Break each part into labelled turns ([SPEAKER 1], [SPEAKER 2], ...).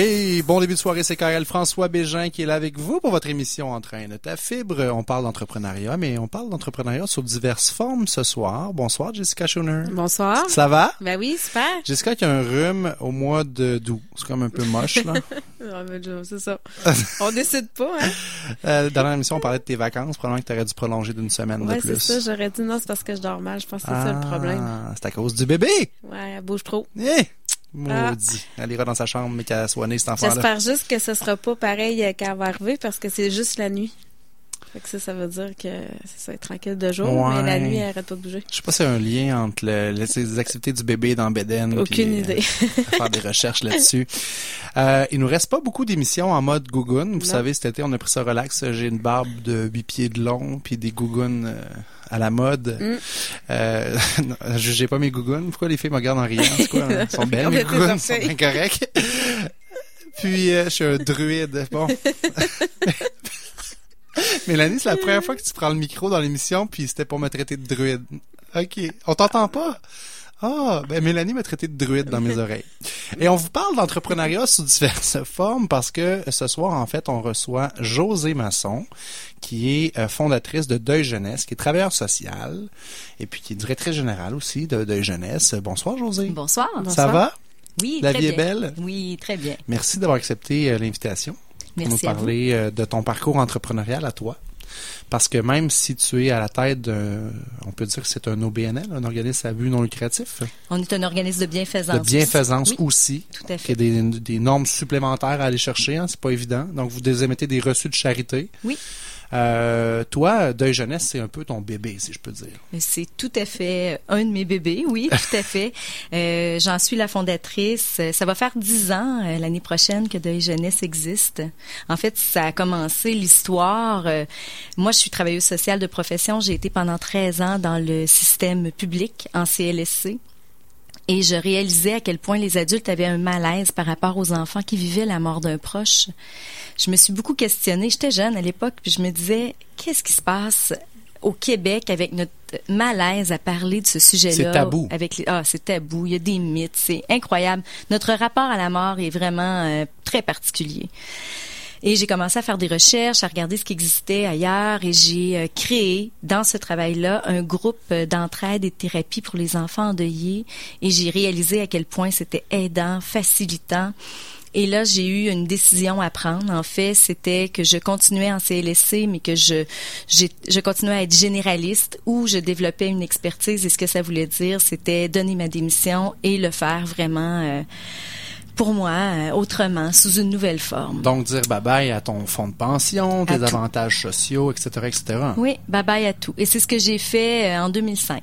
[SPEAKER 1] Et bon début de soirée, c'est Karel François Bégin qui est là avec vous pour votre émission Entraîne ta fibre. On parle d'entrepreneuriat, mais on parle d'entrepreneuriat sous diverses formes ce soir. Bonsoir, Jessica Schoner.
[SPEAKER 2] Bonsoir.
[SPEAKER 1] Ça va?
[SPEAKER 2] Ben oui, super.
[SPEAKER 1] Jessica qui a un rhume au mois de d'août. C'est comme un peu moche, là.
[SPEAKER 2] C'est ça. On décide pas, hein?
[SPEAKER 1] Euh, dans l'émission, on parlait de tes vacances. Probablement que tu aurais dû prolonger d'une semaine
[SPEAKER 2] ouais,
[SPEAKER 1] de plus.
[SPEAKER 2] c'est ça. J'aurais dit non, c'est parce que je dors mal. Je pense que c'est ça le problème.
[SPEAKER 1] Ah, c'est à cause du bébé.
[SPEAKER 2] Ouais, elle bouge trop.
[SPEAKER 1] Eh! Maudit. Elle ira dans sa chambre, mais qu'elle soit née, cet enfant-là.
[SPEAKER 2] J'espère juste que ce sera pas pareil euh, quand elle va arriver parce que c'est juste la nuit. Fait que ça, ça veut dire que ça va être tranquille de jour, mais la nuit, elle arrête pas de bouger.
[SPEAKER 1] Je sais pas s'il y a un lien entre le- les, activités du bébé dans Beden.
[SPEAKER 2] Aucune
[SPEAKER 1] puis, euh,
[SPEAKER 2] idée.
[SPEAKER 1] faire des recherches là-dessus. Euh, il nous reste pas beaucoup d'émissions en mode gougoune. Vous
[SPEAKER 2] Non.
[SPEAKER 1] savez, cet été, on a pris ça relax. J'ai une barbe de 8 pieds de long, puis des gougounes euh, à la mode.
[SPEAKER 2] Mm.
[SPEAKER 1] Euh, pas mes gougounes. Pourquoi les filles me regardent en riant? C'est quoi? Elles sont belles, mes gougounes? sont
[SPEAKER 2] orteils.
[SPEAKER 1] bien correctes. Puis, euh, je suis un druide. Bon. Mélanie, c'est la première fois que tu prends le micro dans l'émission, puis c'était pour me traiter de druide. OK. On t'entend pas? Ah, ben Mélanie m'a traité de druide dans mes oreilles. Et on vous parle d'entrepreneuriat sous diverses formes parce que ce soir, en fait, on reçoit José Masson, qui est euh, fondatrice de Deuil Jeunesse, qui est travailleur social et puis qui est directrice générale aussi de Deuil Jeunesse. Bonsoir, José.
[SPEAKER 3] Bonsoir.
[SPEAKER 1] Ça va?
[SPEAKER 3] Oui,
[SPEAKER 1] La
[SPEAKER 3] très
[SPEAKER 1] vie est belle?
[SPEAKER 3] Oui, très bien.
[SPEAKER 1] Merci d'avoir accepté euh, l'invitation pour nous
[SPEAKER 3] Merci à vous.
[SPEAKER 1] parler euh, de ton parcours entrepreneurial à toi. Parce que même si tu es à la tête d'un, on peut dire que c'est un OBNL, un organisme à but non lucratif,
[SPEAKER 3] On est un organisme de bienfaisance.
[SPEAKER 1] de bienfaisance
[SPEAKER 3] Oui,
[SPEAKER 1] aussi,
[SPEAKER 3] tout à fait.
[SPEAKER 1] a des, des normes supplémentaires à aller chercher, hein, c'est pas évident. Donc vous émettez des reçus de charité.
[SPEAKER 3] Oui.
[SPEAKER 1] Euh, toi, Deuil Jeunesse, c'est un peu ton bébé, si je peux dire.
[SPEAKER 3] C'est tout à fait un de mes bébés, oui, tout à fait. Euh, J'en suis la fondatrice. Ça va faire dix ans euh, l'année prochaine que Deuil Jeunesse existe. En fait, ça a commencé l'histoire. moi, je suis travailleuse sociale de profession. J'ai été pendant 13 ans dans le système public en CLSC. Et je réalisais à quel point les adultes avaient un malaise par rapport aux enfants qui vivaient la mort d'un proche. Je me suis beaucoup questionnée. J'étais jeune à l'époque, puis je me disais, qu'est-ce qui se passe au Québec avec notre malaise à parler de ce sujet-là?
[SPEAKER 1] C'est tabou.
[SPEAKER 3] Avec les, ah, c'est tabou. Il y a des mythes. C'est incroyable. Notre rapport à la mort est vraiment euh, très particulier. Et j'ai commencé à faire des recherches, à regarder ce qui existait ailleurs et j'ai euh, créé dans ce travail-là un groupe d'entraide et de thérapie pour les enfants endeuillés et j'ai réalisé à quel point c'était aidant, facilitant. Et là, j'ai eu une décision à prendre. En fait, c'était que je continuais en CLSC, mais que je, je continuais à être généraliste ou je développais une expertise. Et ce que ça voulait dire, c'était donner ma démission et le faire vraiment euh, pour moi, euh, autrement, sous une nouvelle forme.
[SPEAKER 1] Donc dire bye bye à ton fonds de pension, tes avantages sociaux, etc., etc.
[SPEAKER 3] Oui, bye bye à tout. Et c'est ce que j'ai fait euh, en 2005.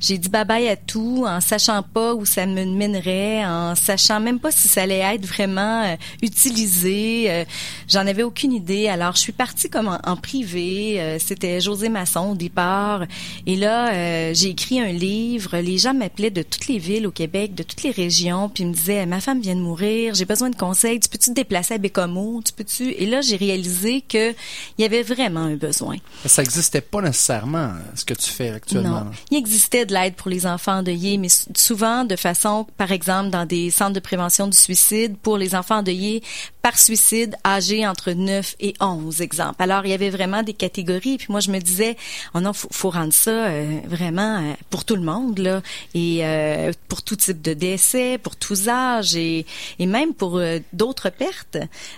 [SPEAKER 3] J'ai dit bye bye à tout en sachant pas où ça me mènerait, en sachant même pas si ça allait être vraiment euh, utilisé. Euh, J'en avais aucune idée. Alors, je suis partie comme en, en privé. Euh, C'était José Masson au départ. Et là, j'ai écrit un livre. Les gens m'appelaient de toutes les villes au Québec, de toutes les régions, puis ils me disaient ma femme vient de mourir, j'ai besoin de conseils. Tu peux-tu te déplacer à Bécomo? Tu peux-tu Et là, j'ai réalisé que il y avait vraiment un besoin.
[SPEAKER 1] Ça n'existait pas nécessairement, ce que tu fais actuellement.
[SPEAKER 3] Non. Il existait de l'aide pour les enfants endeuillés, mais sou- souvent de façon, par exemple, dans des centres de prévention du suicide pour les enfants endeuillés par suicide âgés entre 9 et 11, exemple. Alors, il y avait vraiment des catégories. Puis moi, je me disais, oh non, faut, faut rendre ça euh, vraiment euh, pour tout le monde, là, et euh, pour tout type de décès, pour tous âges, et, et même pour euh, d'autres pertes.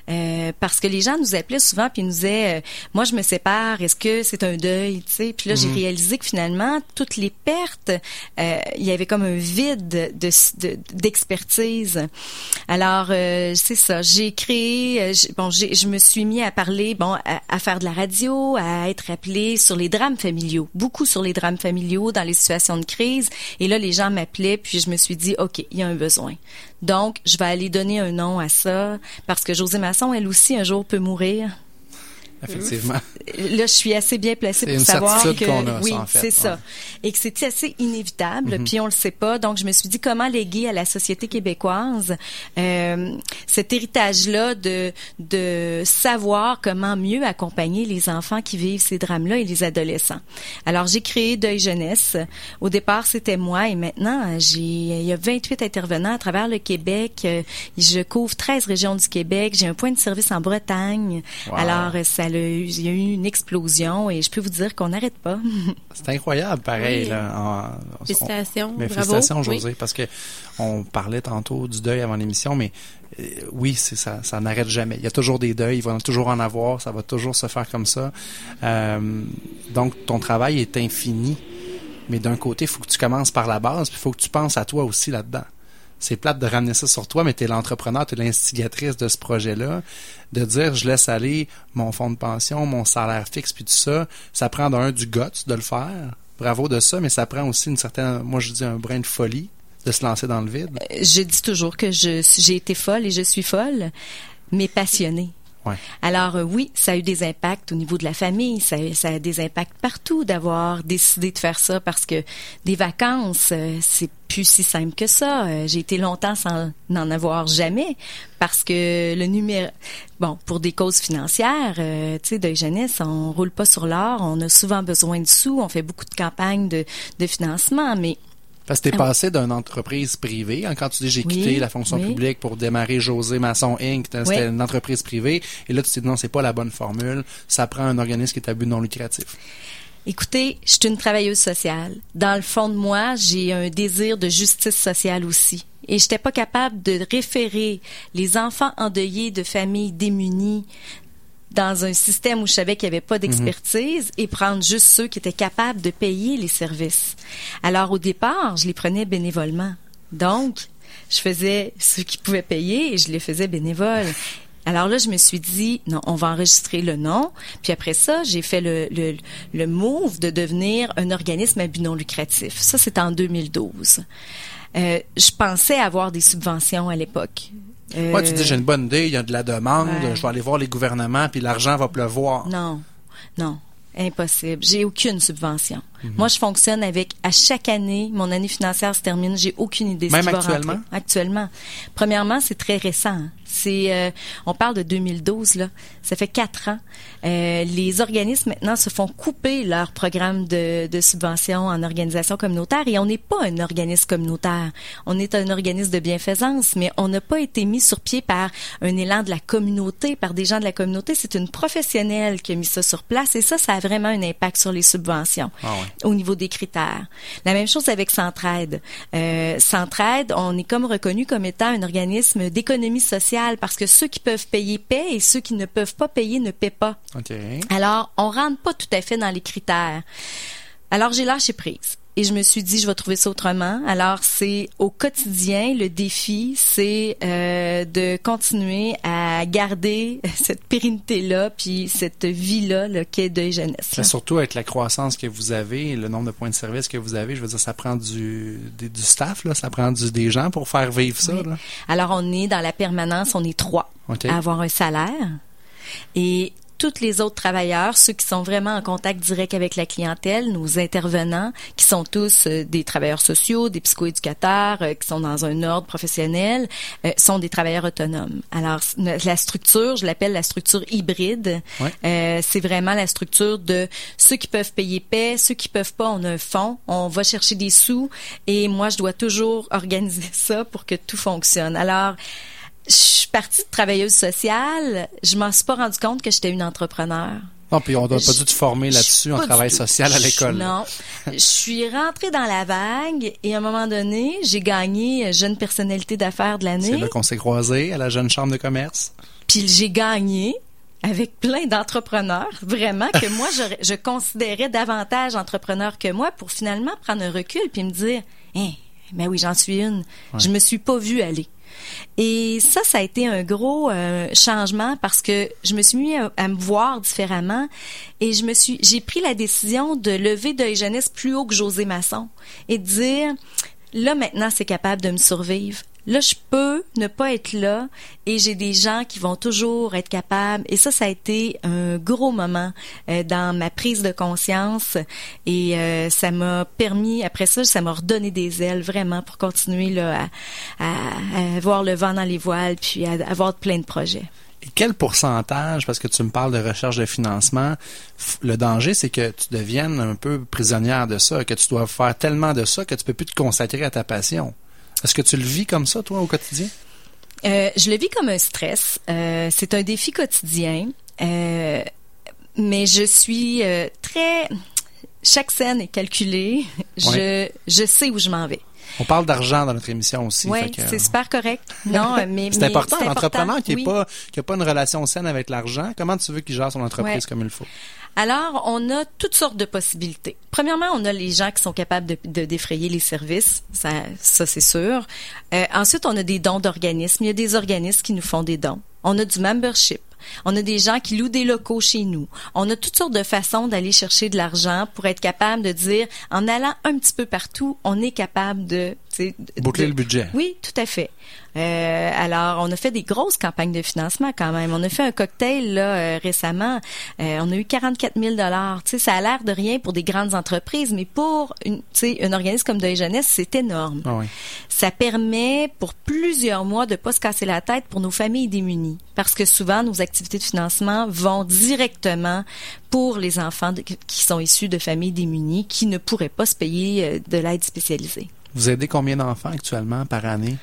[SPEAKER 3] Euh, parce que les gens nous appelaient souvent puis nous disaient, euh, moi, je me sépare, est-ce que c'est un deuil, tu sais? Puis là, j'ai réalisé que finalement, toutes les pertes, euh, il y avait comme un vide de de- d'expertise. Alors, euh, c'est ça. J'ai créé, euh, bon, je me suis mis à parler, bon, à, à faire de la radio, à être appelée sur les drames familiaux, beaucoup sur les drames familiaux dans les situations de crise. Et là, les gens m'appelaient, puis je me suis dit, ok, il y a un besoin. Donc, je vais aller donner un nom à ça parce que José Masson, elle aussi, un jour peut mourir.
[SPEAKER 1] Effectivement.
[SPEAKER 3] Là, je suis assez bien placée pour savoir que
[SPEAKER 1] a, ça,
[SPEAKER 3] oui,
[SPEAKER 1] en fait,
[SPEAKER 3] c'est ça,
[SPEAKER 1] ouais.
[SPEAKER 3] et que c'était assez inévitable.
[SPEAKER 1] Mhm.
[SPEAKER 3] Puis on le sait pas, donc je me suis dit comment léguer à la société québécoise euh, cet héritage-là de de savoir comment mieux accompagner les enfants qui vivent ces drames-là et les adolescents. Alors j'ai créé Deuil jeunesse. Au départ, c'était moi, et maintenant j'ai il y a 28 intervenants à travers le Québec. Euh, Je couvre 13 régions du Québec. J'ai un point de service en Bretagne.
[SPEAKER 1] Wow.
[SPEAKER 3] Alors, euh, eu- il y a eu une explosion et je peux vous dire qu'on n'arrête pas.
[SPEAKER 1] C'est incroyable, pareil.
[SPEAKER 2] Oui.
[SPEAKER 1] Là, En- on-
[SPEAKER 2] Félicitations.
[SPEAKER 1] Mais
[SPEAKER 2] bravo.
[SPEAKER 1] félicitations,
[SPEAKER 2] Oui.
[SPEAKER 1] José, parce que on parlait tantôt du deuil avant l'émission, mais euh, oui, c'est ça, ça n'arrête jamais. Il y a toujours des deuils, il va toujours en avoir, ça va toujours se faire comme ça. Euh, donc, ton travail est infini, mais d'un côté, il faut que tu commences par la base, puis il faut que tu penses à toi aussi là-dedans. C'est plate de ramener ça sur toi, mais tu es l'entrepreneur, tu es l'instigatrice de ce projet-là. De dire, je laisse aller mon fonds de pension, mon salaire fixe, puis tout ça, ça prend d'un du guts de le faire. Bravo de ça, mais ça prend aussi une certaine, moi je dis un brin de folie de se lancer dans le vide.
[SPEAKER 3] Je dis toujours que j'ai été folle et je suis folle, mais passionnée. Alors euh, oui, ça a eu des impacts au niveau de la famille, ça, a- des impacts partout d'avoir décidé de faire ça parce que des vacances, euh, c'est plus si simple que ça. Euh, J'ai été longtemps sans n'en avoir jamais parce que le numéro, bon, pour des causes financières, euh, tu sais, de jeunesse, on roule pas sur l'or, on a souvent besoin de sous, on fait beaucoup de campagnes de financement, mais
[SPEAKER 1] Parce que t'es
[SPEAKER 3] Ah oui.
[SPEAKER 1] passé d'une entreprise privée, hein, quand tu dis j'ai
[SPEAKER 3] Oui,
[SPEAKER 1] quitté la fonction
[SPEAKER 3] oui.
[SPEAKER 1] publique pour démarrer José Masson Inc., c'était une entreprise privée, et là tu t'es dit non, c'est pas la bonne formule, ça prend un organisme qui est à but non lucratif.
[SPEAKER 3] Écoutez, je suis une travailleuse sociale. Dans le fond de moi, j'ai un désir de justice sociale aussi. Et j'étais pas capable de référer les enfants endeuillés de familles démunies dans un système où je savais qu'il n'y avait pas d'expertise et prendre juste ceux qui étaient capables de payer les services. Alors au départ, je les prenais bénévolement. Donc, je faisais ceux qui pouvaient payer et je les faisais bénévoles. Alors là, je me suis dit, non, on va enregistrer le nom. Puis après ça, j'ai fait le, le, le move de devenir un organisme à but non lucratif. Ça, c'était en 2012. Euh, je pensais avoir des subventions à l'époque. Euh,
[SPEAKER 1] Ouais, tu dis j'ai une bonne idée, il y a de la demande,
[SPEAKER 3] Ouais.
[SPEAKER 1] je vais aller voir les gouvernements, puis l'argent va pleuvoir.
[SPEAKER 3] Non, non, impossible. J'ai aucune subvention.
[SPEAKER 1] Mhm.
[SPEAKER 3] Moi, je fonctionne avec, à chaque année, mon année financière se termine, j'ai aucune idée
[SPEAKER 1] Même
[SPEAKER 3] ce qui
[SPEAKER 1] actuellement?
[SPEAKER 3] Actuellement. Premièrement, c'est très récent. hein. C'est, euh, on parle de 2012 là. Ça fait quatre ans. Euh, les organismes maintenant se font couper leur programme de, de subvention en organisation communautaire et on n'est pas un organisme communautaire. On est un organisme de bienfaisance, mais on n'a pas été mis sur pied par un élan de la communauté, par des gens de la communauté. C'est une professionnelle qui a mis ça sur place et ça, ça a vraiment un impact sur les subventions
[SPEAKER 1] Ah ouais.
[SPEAKER 3] au niveau des critères. La même chose avec Centraide. Euh, Centraide, on est comme reconnu comme étant un organisme d'économie sociale parce que ceux qui peuvent payer paient et ceux qui ne peuvent pas payer ne paient pas. Alors, on rentre pas tout à fait dans les critères. Alors, j'ai lâché prise. Et je me suis dit, je vais trouver ça autrement. Alors, c'est au quotidien, le défi, c'est euh, de continuer à garder cette pérennité-là, puis cette vie-là, le quai de jeunesse.
[SPEAKER 1] Surtout avec la croissance que vous avez, le nombre de points de service que vous avez, je veux dire, ça prend du, du staff, là, ça prend du, des gens pour faire vivre ça.
[SPEAKER 3] Oui.
[SPEAKER 1] Là.
[SPEAKER 3] Alors, on est dans la permanence, on est trois
[SPEAKER 1] OK.
[SPEAKER 3] à avoir un salaire. Et tous les autres travailleurs, ceux qui sont vraiment en contact direct avec la clientèle, nos intervenants, qui sont tous euh, des travailleurs sociaux, des psychoéducateurs, euh, qui sont dans un ordre professionnel, euh, sont des travailleurs autonomes. Alors, la structure, je l'appelle la structure hybride.
[SPEAKER 1] Ouais.
[SPEAKER 3] Euh, c'est vraiment la structure de ceux qui peuvent payer paix, ceux qui peuvent pas, on a un fonds, on va chercher des sous et moi, je dois toujours organiser ça pour que tout fonctionne. Alors, partie de travailleuse sociale, je m'en suis pas rendu compte que j'étais une entrepreneur.
[SPEAKER 1] Non, puis on doit pas dû te former là-dessus en travail social à l'école.
[SPEAKER 3] Non. Je suis rentrée dans la vague et à un moment donné, j'ai gagné euh, jeune personnalité d'affaires de
[SPEAKER 1] C'est
[SPEAKER 3] l'année.
[SPEAKER 1] là qu'on s'est croisés à la jeune chambre de commerce.
[SPEAKER 3] Puis j'ai gagné avec plein d'entrepreneurs, vraiment, que moi, je considérais davantage entrepreneurs que moi pour finalement prendre un recul puis me dire, hein, mais oui, j'en suis une. Je me suis pas vue aller. Et ça, ça a été un gros euh, changement parce que je me suis mis à, me voir différemment et je me suis, j'ai pris la décision de lever Deuil Jeunesse plus haut que José Masson et de dire, là maintenant, c'est capable de me survivre Là, je peux ne pas être là et j'ai des gens qui vont toujours être capables. Et ça, ça a été un gros moment euh, dans ma prise de conscience et euh, ça m'a permis, après ça, ça m'a redonné des ailes vraiment pour continuer là, à, à, avoir le vent dans les voiles puis à, avoir plein de projets.
[SPEAKER 1] Et quel pourcentage, parce que tu me parles de recherche de financement, le danger, c'est que tu deviennes un peu prisonnière de ça, que tu dois faire tellement de ça que tu peux plus te consacrer à ta passion? Est-ce que tu le vis comme ça, toi, au quotidien?
[SPEAKER 3] Euh, je le vis comme un stress. Euh, c'est un défi quotidien. Euh, mais je suis très... Chaque scène est calculée. Je, je sais où je m'en vais.
[SPEAKER 1] On parle d'argent dans notre émission aussi.
[SPEAKER 3] Oui, c'est super correct. Non, mais
[SPEAKER 1] c'est important. L'entrepreneur qui n'a pas qui a pas une relation saine avec l'argent, comment tu veux qu'il gère son entreprise comme il faut?
[SPEAKER 3] Alors, on a toutes sortes de possibilités. Premièrement, on a les gens qui sont capables de, de défrayer les services, ça, ça c'est sûr. Euh, ensuite, on a des dons d'organismes. Il y a des organismes qui nous font des dons. On a du membership. On a des gens qui louent des locaux chez nous. On a toutes sortes de façons d'aller chercher de l'argent pour être capable de dire, en allant un petit peu partout, on est capable de...
[SPEAKER 1] Boucler le budget.
[SPEAKER 3] Oui, tout à fait. Euh, alors, on a fait des grosses campagnes de financement quand même. On a fait un cocktail là euh, récemment. Euh, on a eu 44 000 dollars. Tu sais, ça a l'air de rien pour des grandes entreprises, mais pour une, un organisme comme Deuil Jeunesse, c'est énorme.
[SPEAKER 1] Ah oui.
[SPEAKER 3] Ça permet pour plusieurs mois de pas se casser la tête pour nos familles démunies, parce que souvent nos activités de financement vont directement pour les enfants qui sont issus de familles démunies qui ne pourraient pas se payer de l'aide spécialisée.
[SPEAKER 1] Vous aidez combien d'enfants actuellement par année?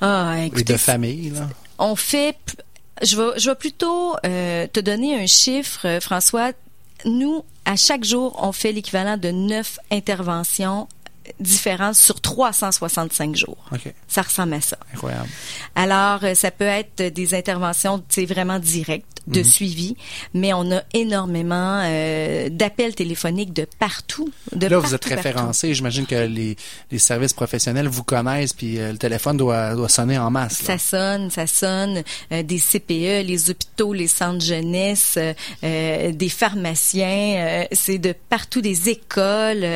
[SPEAKER 3] Ah,
[SPEAKER 1] écoutez, Et de famille, là?
[SPEAKER 3] On fait, je vais, je vais plutôt euh, te donner un chiffre, euh, François. Nous, à chaque jour, on fait l'équivalent de neuf interventions différentes sur 365 jours.
[SPEAKER 1] Okay.
[SPEAKER 3] Ça ressemble à ça.
[SPEAKER 1] Incroyable.
[SPEAKER 3] Alors, euh, ça peut être des interventions, vraiment directes de mhm. suivi, mais on a énormément euh, d'appels téléphoniques de partout. De
[SPEAKER 1] Là,
[SPEAKER 3] vous
[SPEAKER 1] êtes référencé. J'imagine que les, les services professionnels vous connaissent, puis euh, le téléphone doit, doit sonner en masse.
[SPEAKER 3] Ça sonne, ça sonne. Euh, des CPE, les hôpitaux, les centres jeunesse, des pharmaciens, c'est de partout, des écoles.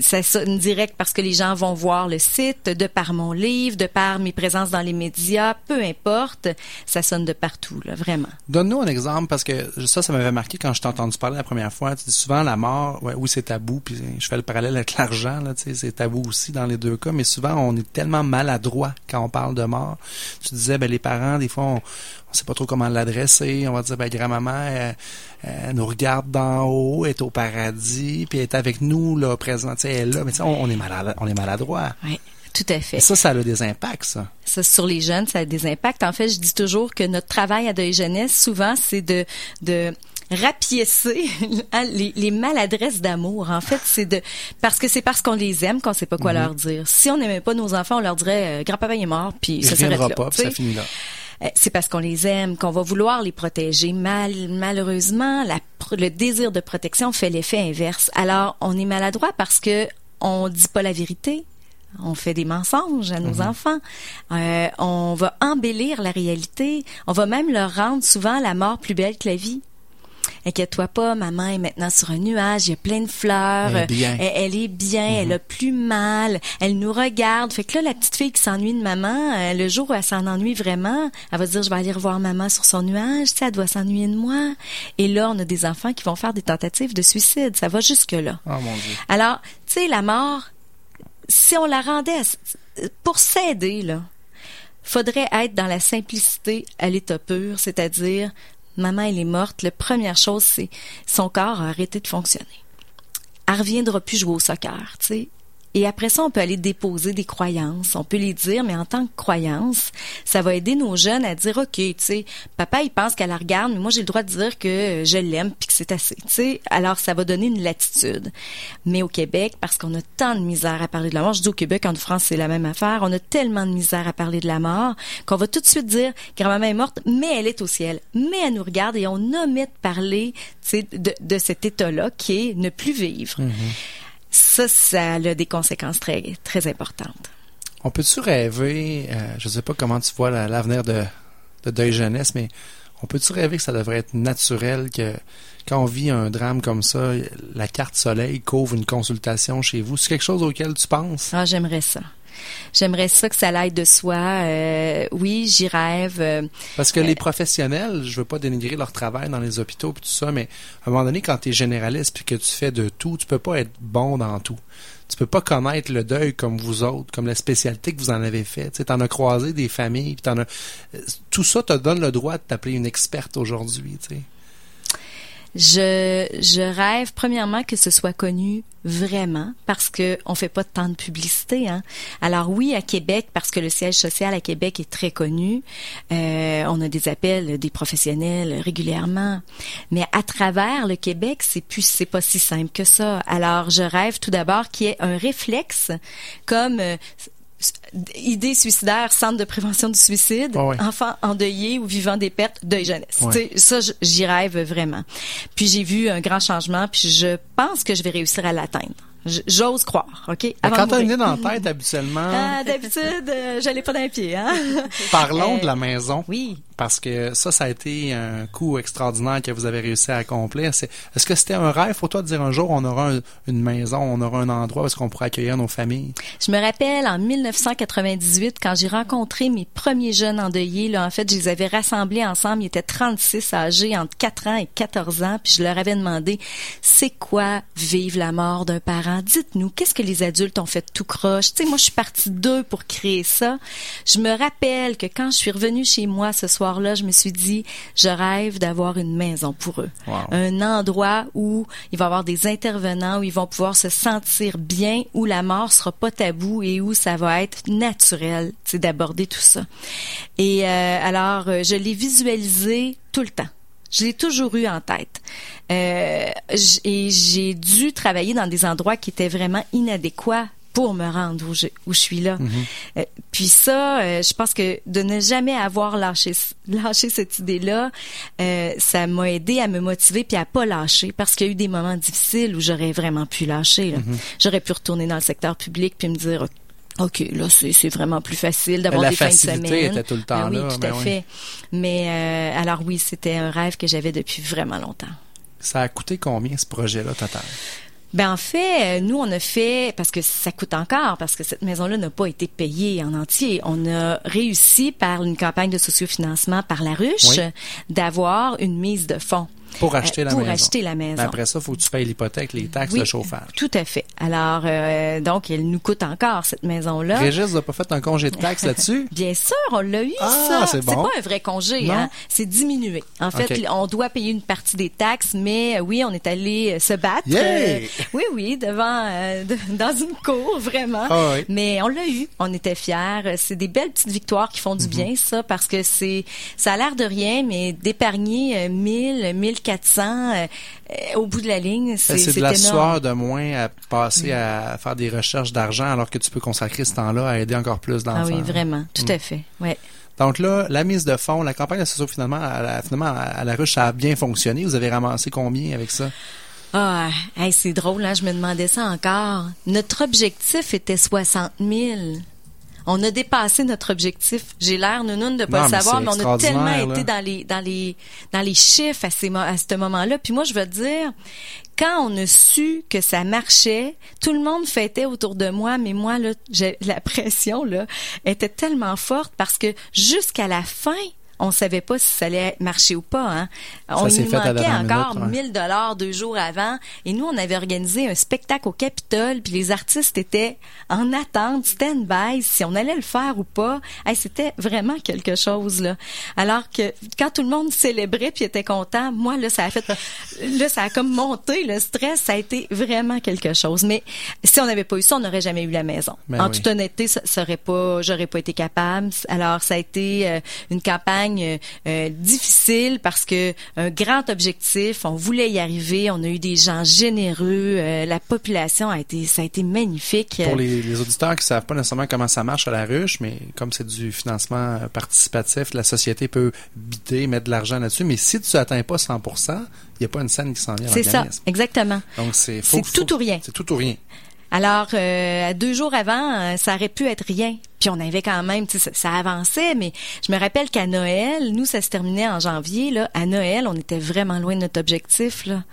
[SPEAKER 3] ça sonne direct parce que les gens vont voir le site, de par mon livre, de par mes présences dans les médias, peu importe, ça sonne de partout, là, vraiment.
[SPEAKER 1] Donne-nous un exemple, parce que ça, ça m'avait marqué quand je t'ai entendu parler la première fois. Tu dis souvent la mort, oui, c'est tabou, puis je fais le parallèle avec l'argent, là, tu sais, c'est tabou aussi dans les deux cas, mais souvent, on est tellement maladroit quand on parle de mort. Tu disais, ben, les parents, des fois, on, sait pas trop comment l'adresser. On va dire, ben, grand-maman, elle, nous regarde d'en haut, est au paradis, puis elle est avec nous, là, présent, tu sais, elle est là, mais tu sais, on, est on est maladroit.
[SPEAKER 3] Tout à fait.
[SPEAKER 1] ça, ça a des impacts, ça.
[SPEAKER 3] Ça, sur les jeunes, ça a des impacts. En fait, je dis toujours que notre travail à Deuil Jeunesse, souvent, c'est de, de rapiécer les, les, maladresses d'amour. En fait, c'est de parce que c'est parce qu'on les aime qu'on sait pas quoi mhm. leur dire. Si on n'aimait pas nos enfants, on leur dirait euh, grand-papa est mort, puis ça s'arrête là.
[SPEAKER 1] Pas, ça finit là.
[SPEAKER 3] Euh, c'est parce qu'on les aime qu'on va vouloir les protéger. Mal, malheureusement, la, le désir de protection fait l'effet inverse. Alors, on est maladroit parce que on dit pas la vérité, on fait des mensonges à nos mhm. enfants. Euh, on va embellir la réalité. On va même leur rendre souvent la mort plus belle que la vie. Inquiète-toi pas, maman est maintenant sur un nuage, il y a plein de fleurs.
[SPEAKER 1] Elle est bien.
[SPEAKER 3] Elle, est bien, elle mhm. a plus mal, elle nous regarde. Fait que là, la petite fille qui s'ennuie de maman, euh, le jour où elle s'en ennuie vraiment, elle va se dire, je vais aller revoir maman sur son nuage, tu sais, elle doit s'ennuyer de moi. Et là, on a des enfants qui vont faire des tentatives de suicide. Ça va jusque-là.
[SPEAKER 1] Oh mon Dieu.
[SPEAKER 3] Alors, tu sais, la mort, si on la rendait pour s'aider là, faudrait être dans la simplicité à l'état pur, c'est-à-dire maman elle est morte, la première chose c'est son corps a arrêté de fonctionner. Elle reviendra plus jouer au soccer, tu sais. Et après ça, on peut aller déposer des croyances. On peut les dire, mais en tant que croyance, ça va aider nos jeunes à dire, OK, tu sais, papa, il pense qu'elle la regarde, mais moi, j'ai le droit de dire que je l'aime puis que c'est assez. Tu sais, alors ça va donner une latitude. Mais au Québec, parce qu'on a tant de misère à parler de la mort, je dis au Québec, en France, c'est la même affaire, on a tellement de misère à parler de la mort qu'on va tout de suite dire, grand-maman est morte, mais elle est au ciel. Mais elle nous regarde et on omet de parler, tu sais, de, de cet état-là qui est ne plus vivre. Mm-hmm ça, ça a des conséquences très, très importantes.
[SPEAKER 1] On peut-tu rêver, euh, je ne sais pas comment tu vois l'avenir de, de Deuil Jeunesse, mais on peut-tu rêver que ça devrait être naturel que quand on vit un drame comme ça, la carte soleil couvre une consultation chez vous? C'est quelque chose auquel tu penses?
[SPEAKER 3] Ah, j'aimerais ça. J'aimerais ça que ça l'aide de soi. Euh, oui, j'y rêve. Euh,
[SPEAKER 1] Parce que les professionnels, je veux pas dénigrer leur travail dans les hôpitaux et tout ça, mais à un moment donné, quand tu es généraliste puis que tu fais de tout, tu peux pas être bon dans tout. Tu peux pas connaître le deuil comme vous autres, comme la spécialité que vous en avez fait. Tu en as croisé des familles, as... tout ça te donne le droit de t'appeler une experte aujourd'hui. Tu sais.
[SPEAKER 3] Je, je rêve premièrement que ce soit connu vraiment parce que on fait pas tant de publicité. Hein. Alors oui, à Québec, parce que le siège social à Québec est très connu, euh, on a des appels des professionnels régulièrement. Mais à travers le Québec, c'est plus, c'est pas si simple que ça. Alors je rêve tout d'abord qu'il y ait un réflexe comme euh, idées suicidaires, centre de prévention du suicide, enfants endeuillés ou vivant des pertes, deuil jeunesse. Ça, j'y rêve vraiment. Puis j'ai vu un grand changement, puis je pense que je vais réussir à l'atteindre. J'ose croire, OK?
[SPEAKER 1] Avant quand t'as une idée dans la tête, habituellement...
[SPEAKER 3] Ah, d'habitude, euh, j'allais pas d'un pied, hein?
[SPEAKER 1] Parlons de la maison.
[SPEAKER 3] Oui
[SPEAKER 1] parce que ça, ça a été un coup extraordinaire que vous avez réussi à accomplir. Est-ce que c'était un rêve pour toi de dire un jour on aura une maison, on aura un endroit où est-ce qu'on pourra accueillir nos familles?
[SPEAKER 3] Je me rappelle en 1998 quand j'ai rencontré mes premiers jeunes endeuillés. Là, en fait, je les avais rassemblés ensemble. Ils étaient 36 âgés entre 4 ans et 14 ans. Puis je leur avais demandé c'est quoi vivre la mort d'un parent? Dites-nous, qu'est-ce que les adultes ont fait tout croche? Tu sais, moi, je suis partie d'eux pour créer ça. Je me rappelle que quand je suis revenue chez moi ce soir là je me suis dit, je rêve d'avoir une maison pour eux. Un endroit où il va y avoir des intervenants, où ils vont pouvoir se sentir bien, où la mort sera pas tabou et où ça va être naturel, c'est d'aborder tout ça. Et euh, alors, euh, je l'ai visualisé tout le temps. Je l'ai toujours eu en tête. Euh, et j'ai dû travailler dans des endroits qui étaient vraiment inadéquats pour me rendre où je, où je suis là. Mhm. Euh, puis ça, euh, je pense que de ne jamais avoir lâché, lâché cette idée-là, euh, ça m'a aidé à me motiver puis à pas lâcher parce qu'il y a eu des moments difficiles où j'aurais vraiment pu lâcher. Mhm. J'aurais pu retourner dans le secteur public puis me dire OK, là, c'est vraiment plus facile d'avoir des fins de semaine.
[SPEAKER 1] était tout le temps
[SPEAKER 3] ah oui,
[SPEAKER 1] là.
[SPEAKER 3] tout à
[SPEAKER 1] ben
[SPEAKER 3] fait. Mais alors oui, c'était un rêve que j'avais depuis vraiment longtemps.
[SPEAKER 1] Ça a coûté combien ce projet-là total?
[SPEAKER 3] Ben en fait, nous on a fait parce que ça coûte encore parce que cette maison-là n'a pas été payée en entier. On a réussi par une campagne de sociofinancement par la ruche d'avoir une mise de fonds.
[SPEAKER 1] Pour acheter la
[SPEAKER 3] pour
[SPEAKER 1] maison.
[SPEAKER 3] acheter la maison.
[SPEAKER 1] Mais après ça, faut que tu payes l'hypothèque, les taxes,
[SPEAKER 3] oui,
[SPEAKER 1] le chauffage.
[SPEAKER 3] Tout à fait. Alors, euh, donc, elle nous coûte encore, cette maison-là.
[SPEAKER 1] Régis n'a pas fait un congé de taxes là-dessus?
[SPEAKER 3] Bien sûr, on l'a eu,
[SPEAKER 1] ah,
[SPEAKER 3] ça.
[SPEAKER 1] c'est bon.
[SPEAKER 3] pas un vrai congé, hein. C'est diminué. En fait,
[SPEAKER 1] Okay.
[SPEAKER 3] on doit payer une partie des taxes, mais euh, oui, on est allé euh, se battre.
[SPEAKER 1] Yeah!
[SPEAKER 3] euh, oui, oui, devant, euh, de- dans une cour, vraiment.
[SPEAKER 1] Ah oui.
[SPEAKER 3] Mais on l'a eu. On était fiers. C'est des belles petites victoires qui
[SPEAKER 1] Mhm.
[SPEAKER 3] font du bien, ça, parce que c'est, ça a l'air de rien, mais d'épargner euh, 1000, 1400, euh, euh, au bout de la ligne,
[SPEAKER 1] Ben,
[SPEAKER 3] c'est,
[SPEAKER 1] de la sueur de moins à passer à faire des recherches d'argent alors que tu peux consacrer ce temps-là à aider encore plus d'enfants.
[SPEAKER 3] Ah oui, vraiment, tout à fait. Ouais.
[SPEAKER 1] Donc là, la mise de fonds, la campagne de socio finalement à la, finalement à la ruche, ça a bien fonctionné. Vous avez ramassé combien avec ça?
[SPEAKER 3] Ah, hey, c'est drôle, hein, je me demandais ça encore. Notre objectif était 60 000. On a dépassé notre objectif. J'ai l'air nounoune de pas
[SPEAKER 1] Non,
[SPEAKER 3] le savoir, mais, on a tellement
[SPEAKER 1] là.
[SPEAKER 3] été dans les dans les dans les chiffres à, ces, mo- à ce moment-là. Puis moi, je veux dire, quand on a su que ça marchait, tout le monde fêtait autour de moi, mais moi là, j'ai- la pression là était tellement forte parce que jusqu'à la fin, on savait pas si ça allait marcher ou pas. Hein. on nous manquait encore
[SPEAKER 1] minute, ouais.
[SPEAKER 3] 1000 dollars deux jours avant et nous on avait organisé un spectacle au Capitole puis les artistes étaient en attente stand-by si on allait le faire ou pas Hey, c'était vraiment quelque chose là alors que quand tout le monde célébrait puis était content moi là ça a fait là ça a comme monté le stress ça a été vraiment quelque chose mais si on n'avait pas eu ça on n'aurait jamais eu la maison
[SPEAKER 1] Ben
[SPEAKER 3] en
[SPEAKER 1] oui.
[SPEAKER 3] toute honnêteté ça serait pas j'aurais pas été capable alors ça a été euh, une campagne euh, difficile parce que un grand objectif on voulait y arriver on a eu des gens généreux euh, la population a été ça a été magnifique
[SPEAKER 1] Pour les, les auditeurs qui savent pas nécessairement comment ça marche à la ruche, mais comme c'est du financement euh, participatif, la société peut bider, mettre de l'argent là-dessus. Mais si tu atteins pas 100 il n'y a pas une scène qui s'en vient
[SPEAKER 3] c'est ça exactement
[SPEAKER 1] Donc c'est
[SPEAKER 3] tout
[SPEAKER 1] faut-
[SPEAKER 3] ou rien.
[SPEAKER 1] C'est tout ou rien.
[SPEAKER 3] Alors, euh, deux jours avant, euh, ça aurait pu être rien. Puis on avait quand même, ça, ça avançait, mais je me rappelle qu'à Noël, nous, ça se terminait en janvier, là. À Noël, on était vraiment loin de notre objectif, là.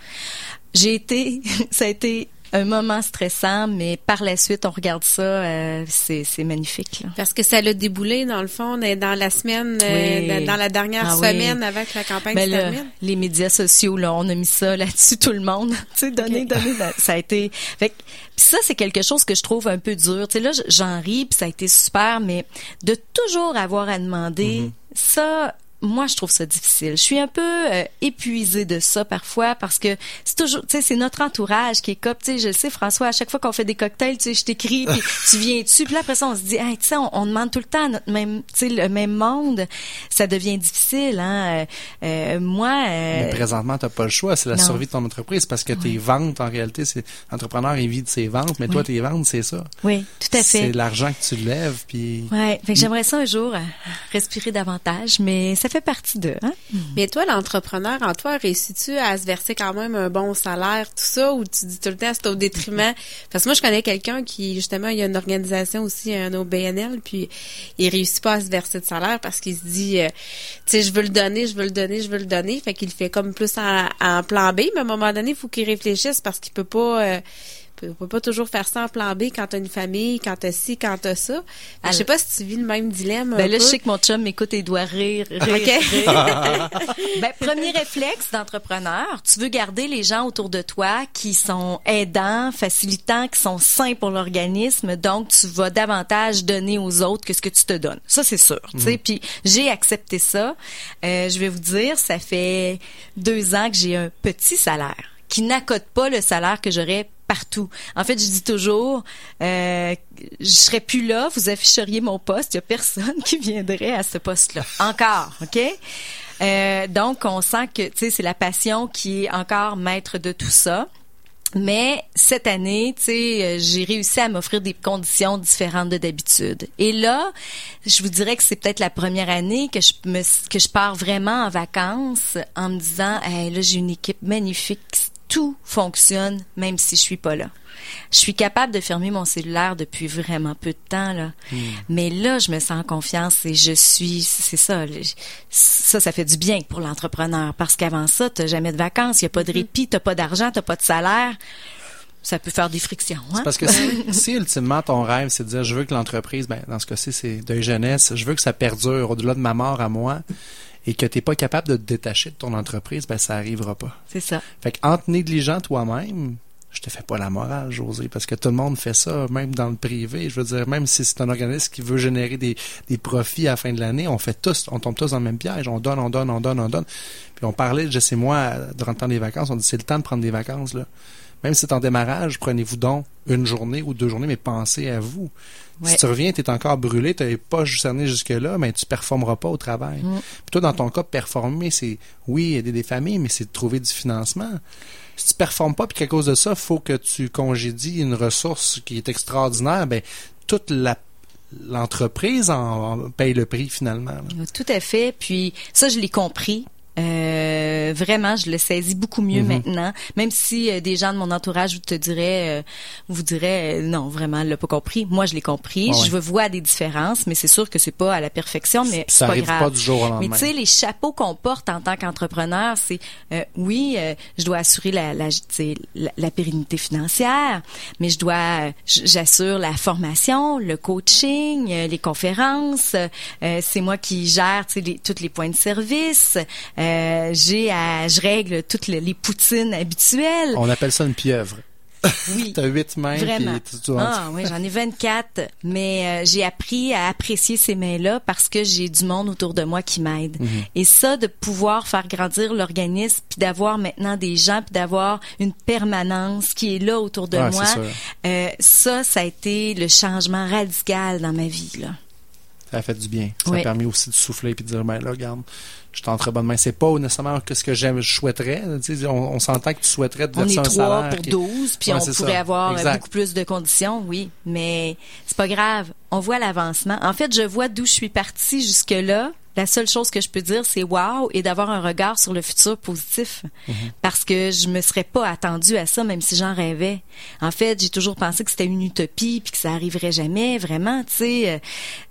[SPEAKER 3] J'ai été, ça a été un moment stressant, mais par la suite, on regarde ça, euh, c'est, c'est magnifique. Là.
[SPEAKER 2] Parce que ça l'a déboulé, dans le fond, dans la semaine, euh, dans la dernière ah semaine avec avant que la campagne ben se termine.
[SPEAKER 3] Les médias sociaux, là, on a mis ça là-dessus, tout le monde. tu sais, donner, donner, ça a été... Fait que, ça, c'est quelque chose que je trouve un peu dur. Tu sais, là, j'en ris, puis ça a été super, mais de toujours avoir à demander, mm-hmm. ça, moi, je trouve ça difficile. Je suis un peu euh, épuisée de ça parfois parce que c'est toujours, tu sais, c'est notre entourage qui est cop. Tu sais, je le sais, François, à chaque fois qu'on fait des cocktails, tu sais, je t'écris, puis tu viens dessus, puis là après ça, on se dit, hey, tu sais, on, demande tout le temps notre même, tu sais, le même monde. Ça devient difficile, hein. Euh, euh moi.
[SPEAKER 1] Euh, Mais présentement, t'as pas le choix. C'est la survie de ton entreprise parce que tes ventes, en réalité, c'est l'entrepreneur il vit de ses ventes, mais toi, tes ventes, c'est ça.
[SPEAKER 3] Oui, tout à fait.
[SPEAKER 1] C'est l'argent que tu lèves, puis.
[SPEAKER 3] Ouais. Fait que j'aimerais ça un jour respirer davantage, mais ça fait partie de. Hein?
[SPEAKER 2] Mais toi, l'entrepreneur, en toi, réussis-tu à se verser quand même un bon salaire, tout ça, ou tu dis tout le temps c'est au détriment? Parce que moi, je connais quelqu'un qui, justement, il y a une organisation aussi, un OBNL, puis il réussit pas à se verser de salaire parce qu'il se dit, euh, tu sais, je veux le donner, je veux le donner, je veux le donner. Fait qu'il fait comme plus en, plan B, mais à un moment donné, il faut qu'il réfléchisse parce qu'il peut pas... Euh, on peut pas toujours faire ça en plan B quand t'as une famille, quand t'as ci, quand t'as ça. Je sais pas si tu vis le même dilemme.
[SPEAKER 3] Ben là, je sais que mon chum m'écoute et doit rire, rire, ben, premier réflexe d'entrepreneur, tu veux garder les gens autour de toi qui sont aidants, facilitants, qui sont sains pour l'organisme, donc tu vas davantage donner aux autres que ce que tu te donnes. Ça, c'est sûr. Tu sais, mm. puis j'ai accepté ça. Euh, je vais vous dire, ça fait deux ans que j'ai un petit salaire qui n'accote pas le salaire que j'aurais partout. En fait, je dis toujours, euh, je serais plus là, vous afficheriez mon poste, il y a personne qui viendrait à ce poste-là. Encore, ok? Euh, donc, on sent que, tu sais, c'est la passion qui est encore maître de tout ça. Mais cette année, tu sais, euh, j'ai réussi à m'offrir des conditions différentes de d'habitude. Et là, je vous dirais que c'est peut-être la première année que je me que je pars vraiment en vacances en me disant, hey, là j'ai une équipe magnifique tout fonctionne même si je suis pas là. Je suis capable de fermer mon cellulaire depuis vraiment peu de temps là. Hmm. Mais là, je me sens en confiance et je suis c'est ça ça ça fait du bien pour l'entrepreneur parce qu'avant ça, tu jamais de vacances, il y a pas de mm-hmm. répit, tu pas d'argent, tu pas de salaire ça peut faire des frictions. Hein?
[SPEAKER 1] Parce que si, ultimement ton rêve, c'est de dire je veux que l'entreprise, ben, dans ce cas-ci, c'est de jeunesse, je veux que ça perdure au-delà de ma mort à moi, et que tu n'es pas capable de te détacher de ton entreprise, ben ça arrivera pas.
[SPEAKER 3] C'est ça.
[SPEAKER 1] Fait qu'en te négligent toi-même, je te fais pas la morale, José, parce que tout le monde fait ça, même dans le privé. Je veux dire, même si c'est un organisme qui veut générer des, des profits à la fin de l'année, on fait tous, on tombe tous dans le même piège. On donne, on donne, on donne, on donne. Puis on parlait, je sais moi, durant le temps des vacances, on dit c'est le temps de prendre des vacances, là. Même si c'est en démarrage, prenez-vous donc une journée ou deux journées, mais pensez à vous. Si tu reviens, tu es encore brûlé, tu n'avais pas cerné jusque-là, mais tu performeras pas au travail. Mm. Puis toi, dans ton cas, performer, c'est, oui, aider des familles, mais c'est de trouver du financement. Si tu performes pas, puis qu'à cause de ça, faut que tu congédies une ressource qui est extraordinaire, ben toute la l'entreprise en, paye le prix finalement.
[SPEAKER 3] Tout à fait. Puis ça, je l'ai compris. Euh, vraiment, je le saisis beaucoup mieux mhm. maintenant. Même si euh, des gens de mon entourage vous te diraient, euh, vous diraient, euh, non, vraiment, elle l'a pas compris. Moi, je l'ai compris. Je vois des différences, mais c'est sûr que c'est pas à la perfection, mais
[SPEAKER 1] ça
[SPEAKER 3] pas grave.
[SPEAKER 1] pas du jour au lendemain.
[SPEAKER 3] Mais tu sais, les chapeaux qu'on porte en tant qu'entrepreneur, c'est oui, je dois assurer la, la, la, la, pérennité financière, mais je dois, j'assure la formation, le coaching, les conférences. c'est moi qui gère, tu sais, tous les points de service. Euh, j'ai à, je règle toutes les, poutines habituelles.
[SPEAKER 1] On appelle ça une pieuvre.
[SPEAKER 3] Oui.
[SPEAKER 1] T'as huit mains.
[SPEAKER 3] Vraiment. ah oui, j'en ai 24. Mais euh, j'ai appris à apprécier ces mains-là parce que j'ai du monde autour de moi qui m'aide. Mhm. Et ça, de pouvoir faire grandir l'organisme, puis d'avoir maintenant des gens, puis d'avoir une permanence qui est là autour de moi, euh, ça, ça a été le changement radical dans ma vie. Là.
[SPEAKER 1] Ça a fait du bien. Ça a permis aussi de souffler puis de dire, ben là, regarde, je suis en très bonne main. C'est pas nécessairement ce que j'aime, je souhaiterais. on, on s'entend que tu souhaiterais te verser
[SPEAKER 3] on est
[SPEAKER 1] un salaire.
[SPEAKER 3] pour 12, puis on pourrait avoir beaucoup plus de conditions, oui. Mais c'est pas grave. On voit l'avancement. En fait, je vois d'où je suis partie jusque-là la seule chose que je peux dire, c'est wow et d'avoir un regard sur le futur positif. Mhm. Parce que je me serais pas attendue à ça, même si j'en rêvais. En fait, j'ai toujours pensé que c'était une utopie puis que ça arriverait jamais, vraiment, tu sais. Euh,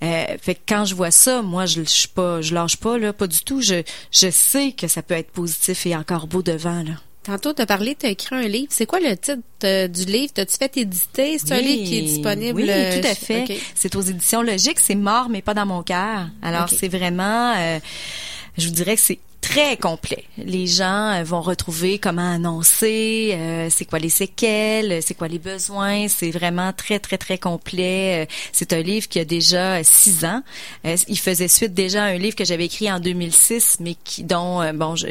[SPEAKER 3] euh, fait que quand je vois ça, moi, je, je suis pas, je lâche pas, là, pas du tout. Je, je sais que ça peut être positif et encore beau devant, là.
[SPEAKER 2] Tantôt, tu as parlé, tu as écrit un livre. C'est quoi le titre euh, du livre? T'as-tu fait éditer? C'est un livre qui est disponible?
[SPEAKER 3] Oui,
[SPEAKER 2] euh,
[SPEAKER 3] tout à fait. C'est aux éditions Logiques. C'est mort, mais pas dans mon cœur. Alors, c'est vraiment, euh, je vous dirais que c'est très complet. Les gens euh, vont retrouver comment annoncer, euh, c'est quoi les séquelles, c'est quoi les besoins. C'est vraiment très, très, très complet. Euh, C'est un livre qui a déjà euh, six ans. Euh, il faisait suite déjà à un livre que j'avais écrit en 2006, mais qui, dont, euh, bon, je,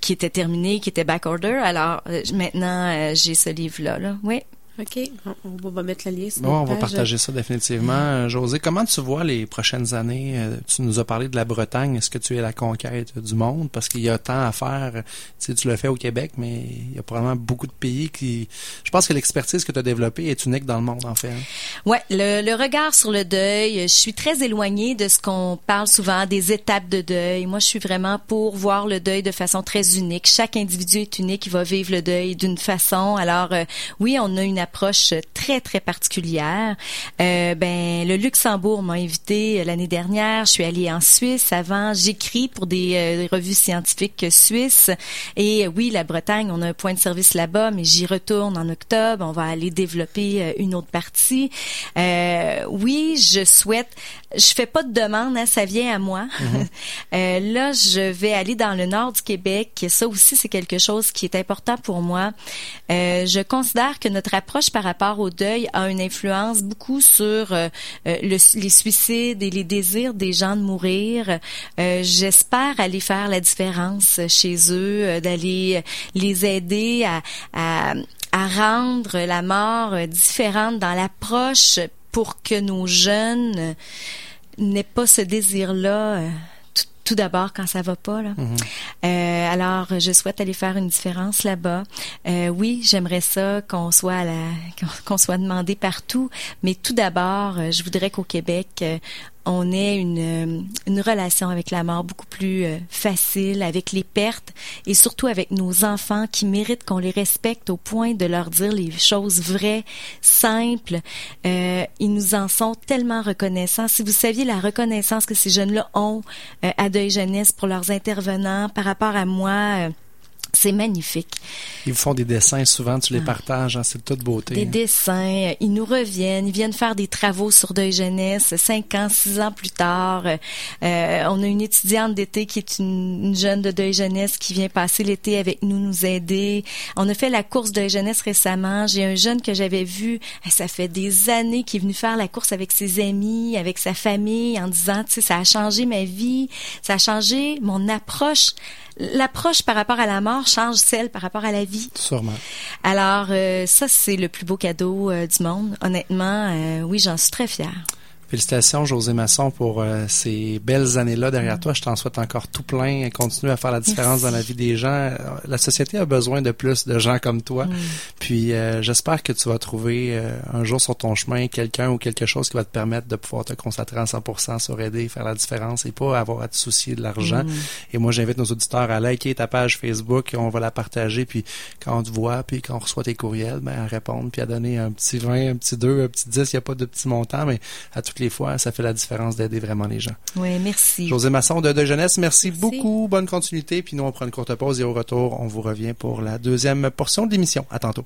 [SPEAKER 3] qui était terminé, qui était backorder. Alors, euh, maintenant, euh, j'ai ce livre-là. Là. Oui.
[SPEAKER 2] OK. On, on va mettre le lien sur
[SPEAKER 1] Bon, on va partager ça définitivement. Euh, José, comment tu vois les prochaines années? Euh, Tu nous as parlé de la Bretagne. Est-ce que tu es à la conquête du monde? Parce qu'il y a tant à faire. Tu sais, tu l'as fait au Québec, mais il y a probablement beaucoup de pays qui... Je pense que l'expertise que tu as développée est unique dans le monde, en fait. hein.
[SPEAKER 3] Ouais, le, le regard sur le deuil, je suis très éloignée de ce qu'on parle souvent des étapes de deuil. Moi, je suis vraiment pour voir le deuil de façon très unique. Chaque individu est unique, il va vivre le deuil d'une façon. Alors, euh, oui, on a une approche très très particulière. Euh, ben, le Luxembourg m'a invité euh, l'année dernière. Je suis allée en Suisse. Avant, j'écris pour des, euh, des revues scientifiques suisses. Et euh, oui, la Bretagne, on a un point de service là-bas, mais j'y retourne en octobre. On va aller développer une autre partie. Euh, oui, je souhaite. Je fais pas de demande, hein, ça vient à moi. Euh, là, je vais aller dans le nord du Québec. Ça aussi, c'est quelque chose qui est important pour moi. Euh, je considère que notre approche par rapport au deuil a une influence beaucoup sur euh, euh, le- les suicides et les désirs des gens de mourir. Euh, J'espère aller faire la différence chez eux, d'aller les aider à, à, à rendre la mort différente dans l'approche pour que nos jeunes n'aient pas ce désir-là. Tout- d'abord quand ça va pas là. Euh, alors je souhaite aller faire une différence là-bas. Euh, oui, j'aimerais ça qu'on soit à la qu'on- soit demandé partout, mais tout d'abord, euh, je voudrais qu'au Québec on ait une, euh, une relation avec la mort beaucoup plus euh, facile, avec les pertes et surtout avec nos enfants qui méritent qu'on les respecte au point de leur dire les choses vraies, simples. Euh, ils nous en sont tellement reconnaissants. Si vous saviez la reconnaissance que ces jeunes-là ont euh, à Deuil Jeunesse pour leurs intervenants par rapport à moi, euh, c'est magnifique.
[SPEAKER 1] Ils font des dessins, souvent tu les partages, hein, c'est de toute beauté.
[SPEAKER 3] Des
[SPEAKER 1] hein.
[SPEAKER 3] dessins, ils nous reviennent, ils viennent faire des travaux sur Deuil Jeunesse, cinq ans, six ans plus tard. Euh, on a une étudiante d'été qui est une, une jeune de Deuil Jeunesse qui vient passer l'été avec nous, nous aider. On a fait la course Deuil Jeunesse récemment. J'ai un jeune que j'avais vu, eh, ça fait des années qu'il est venu faire la course avec ses amis, avec sa famille, en disant, tu sais, ça a changé ma vie, ça a changé mon approche. L'approche par rapport à la mort change celle par rapport à la vie.
[SPEAKER 1] Sûrement.
[SPEAKER 3] Alors, euh, ça, c'est le plus beau cadeau euh, du monde. Honnêtement, euh, oui, j'en suis très fière.
[SPEAKER 1] Félicitations, José Masson, pour euh, ces belles années-là derrière toi. Je t'en souhaite encore tout plein. Continue à faire la différence
[SPEAKER 3] Merci.
[SPEAKER 1] dans la vie des gens. La société a besoin de plus de gens comme toi. Puis euh, j'espère que tu vas trouver euh, un jour sur ton chemin quelqu'un ou quelque chose qui va te permettre de pouvoir te concentrer à 100% sur aider, faire la différence et pas avoir à te soucier de l'argent. Et moi, j'invite nos auditeurs à liker ta page Facebook. On va la partager. Puis quand on te voit, puis quand on reçoit tes courriels, ben, à répondre, puis à donner un petit 20, un petit 2, un petit 10. Il n'y a pas de petit montant, mais à toutes les fois, ça fait la différence d'aider vraiment les gens.
[SPEAKER 3] Oui, merci.
[SPEAKER 1] José Masson de De Jeunesse, merci,
[SPEAKER 2] Merci.
[SPEAKER 1] beaucoup. Bonne continuité. Puis nous, on prend une courte pause et au retour, on vous revient pour la deuxième portion de l'émission. À tantôt.